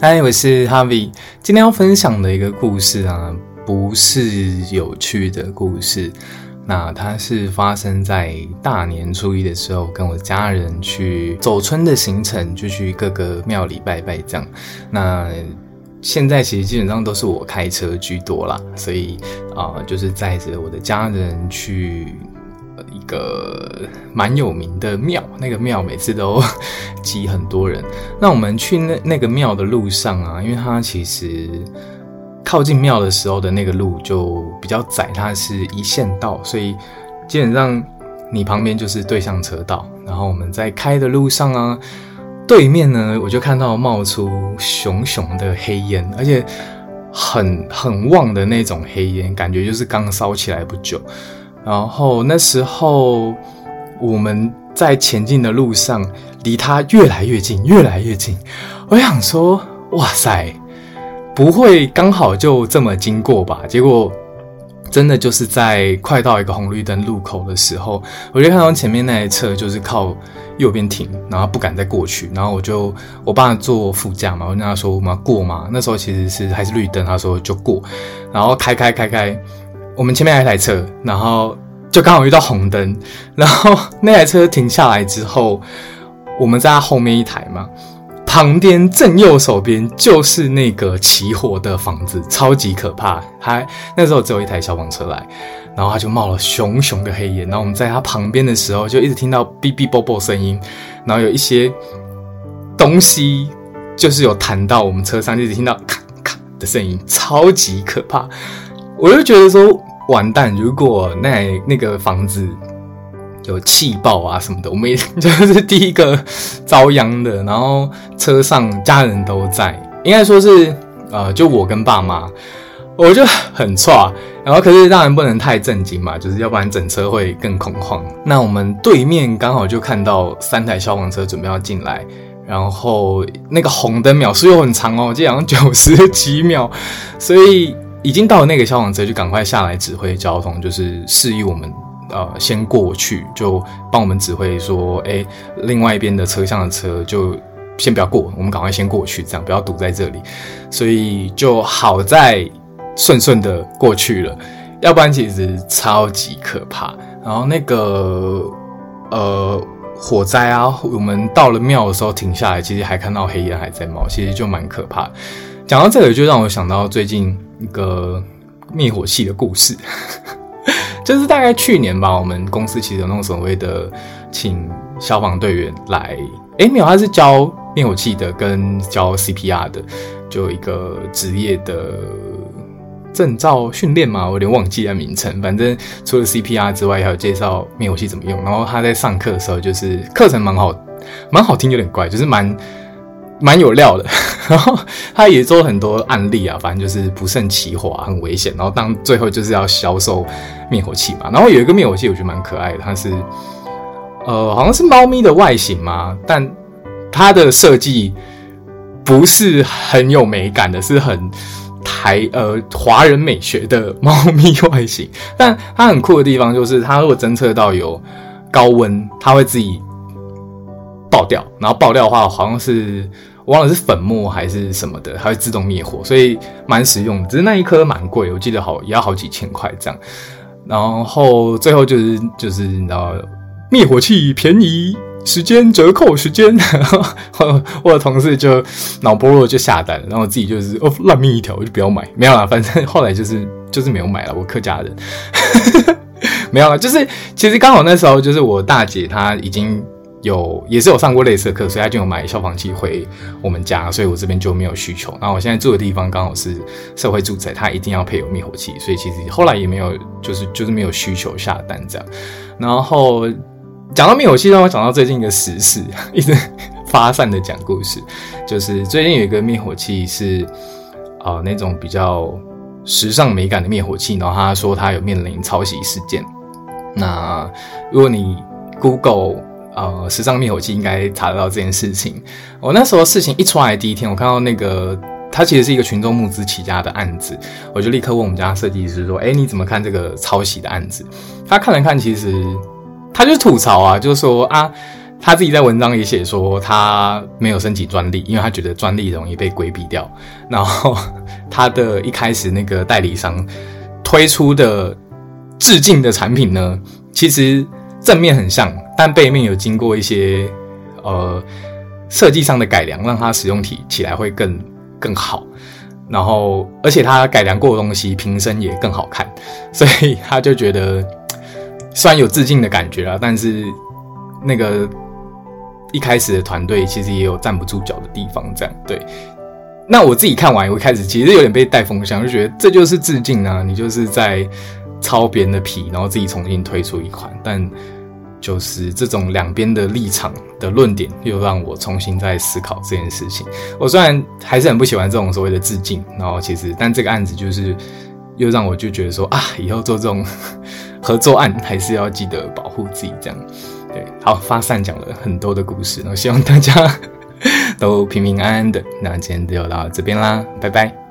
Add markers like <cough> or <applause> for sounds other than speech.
嗨，我是 Harvie。今天要分享的一个故事啊，不是有趣的故事。那它是发生在大年初一的时候，跟我家人去走春的行程，就去各个庙里拜拜这样。那现在其实基本上都是我开车居多啦，所以啊、就是载着我的家人去。个蛮有名的庙，那个庙每次都 <laughs> 挤很多人。那我们去那那个庙的路上啊，因为它其实靠近庙的时候的那个路就比较窄，它是一线道，所以基本上你旁边就是对向车道。然后我们在开的路上啊，对面呢我就看到冒出熊熊的黑烟，而且很很旺的那种黑烟，感觉就是刚烧起来不久。然后那时候我们在前进的路上，离他越来越近，越来越近。我想说，哇塞，不会刚好就这么经过吧？结果真的就是在快到一个红绿灯路口的时候，我就看到前面那台车就是靠右边停，然后不敢再过去。然后我就我爸坐副驾嘛，我跟他说我们过嘛。那时候其实是还是绿灯，他说就过。然后开开开开。我们前面还有一台车，然后就刚好遇到红灯，然后那台车停下来之后，我们在他后面一台嘛，旁边正右手边就是那个起火的房子，超级可怕。还那时候只有一台消防车来，然后他就冒了熊熊的黑烟，然后我们在他旁边的时候，就一直听到哔哔啵啵声音，然后有一些东西就是有弹到我们车上，一直听到咔咔的声音，超级可怕。我就觉得说完蛋，如果那那个房子有气爆啊什么的，我们也就是第一个遭殃的。然后车上家人都在，应该说是呃，就我跟爸妈，我就很差。然后可是当然不能太震惊嘛，就是要不然整车会更恐慌。那我们对面刚好就看到三台消防车准备要进来，然后那个红灯秒数又很长哦，就好像九十几秒，所以。已经到了那个消防车，就赶快下来指挥交通，就是示意我们呃先过去，就帮我们指挥说，哎，另外一边的车厢的车就先不要过，我们赶快先过去，这样不要堵在这里。所以就好在顺顺的过去了，要不然其实超级可怕。然后那个呃火灾啊，我们到了庙的时候停下来，其实还看到黑烟还在冒，其实就蛮可怕。讲到这里，就让我想到最近。一个灭火器的故事，<laughs> 就是大概去年吧，我们公司其实有那种所谓的请消防队员来，诶，没有，他是教灭火器的跟教 CPR 的，就一个职业的证照训练嘛，我有点忘记了名称。反正除了 CPR 之外，还有介绍灭火器怎么用。然后他在上课的时候，就是课程蛮好，蛮好听，有点怪，就是蛮。蛮有料的，<laughs> 然后他也做了很多案例啊，反正就是不慎起火啊，很危险。然后当最后就是要销售灭火器嘛，然后有一个灭火器我觉得蛮可爱的，它是呃好像是猫咪的外形嘛，但它的设计不是很有美感的，是很台呃华人美学的猫咪外形。但它很酷的地方就是，它如果侦测到有高温，它会自己。爆掉，然后爆掉的话，好像是忘了是粉末还是什么的，它会自动灭火，所以蛮实用的。只是那一颗蛮贵，我记得好也要好几千块这样。然后最后就是就是你知道，灭火器便宜，时间折扣时间，我我的同事就脑波就下单，然后我自己就是哦 <laughs> 烂命一条，我就不要买，没有啦，反正后来就是就是没有买了。我客家人 <laughs> 没有啦，就是其实刚好那时候就是我大姐她已经。有也是有上过类似的课，所以他就有买消防器回我们家，所以我这边就没有需求。那我现在住的地方刚好是社会住宅，它一定要配有灭火器，所以其实后来也没有就是就是没有需求下单这样。然后讲到灭火器，让我想到最近一个时事，一直发散的讲故事，就是最近有一个灭火器是啊、那种比较时尚美感的灭火器，然后他说他有面临抄袭事件。那如果你 Google 呃，时尚灭火器应该查得到这件事情。我那时候事情一出来第一天，我看到那个它其实是一个群众募资起家的案子，我就立刻问我们家设计师说：“哎，你怎么看这个抄袭的案子？”他看了看，其实他就吐槽啊，就是说啊，他自己在文章里写说，他没有申请专利，因为他觉得专利容易被规避掉。然后他的一开始那个代理商推出的致敬的产品呢，其实正面很像，但背面有经过一些呃设计上的改良，让它使用体起来会更更好。然后而且他改良过的东西瓶身也更好看，所以他就觉得虽然有致敬的感觉啦，但是那个。一开始的团队其实也有站不住脚的地方，这样对。那我自己看完，我一开始其实有点被带风向，就觉得这就是致敬啊，你就是在抄别人的皮，然后自己重新推出一款。但就是这种两边的立场的论点，又让我重新再思考这件事情。我虽然还是很不喜欢这种所谓的致敬，然后其实但这个案子就是又让我就觉得说啊，以后做这种合作案还是要记得保护自己这样。对，好，发散讲了很多的故事，然后希望大家都平平安安的。那今天就到这边啦，拜拜。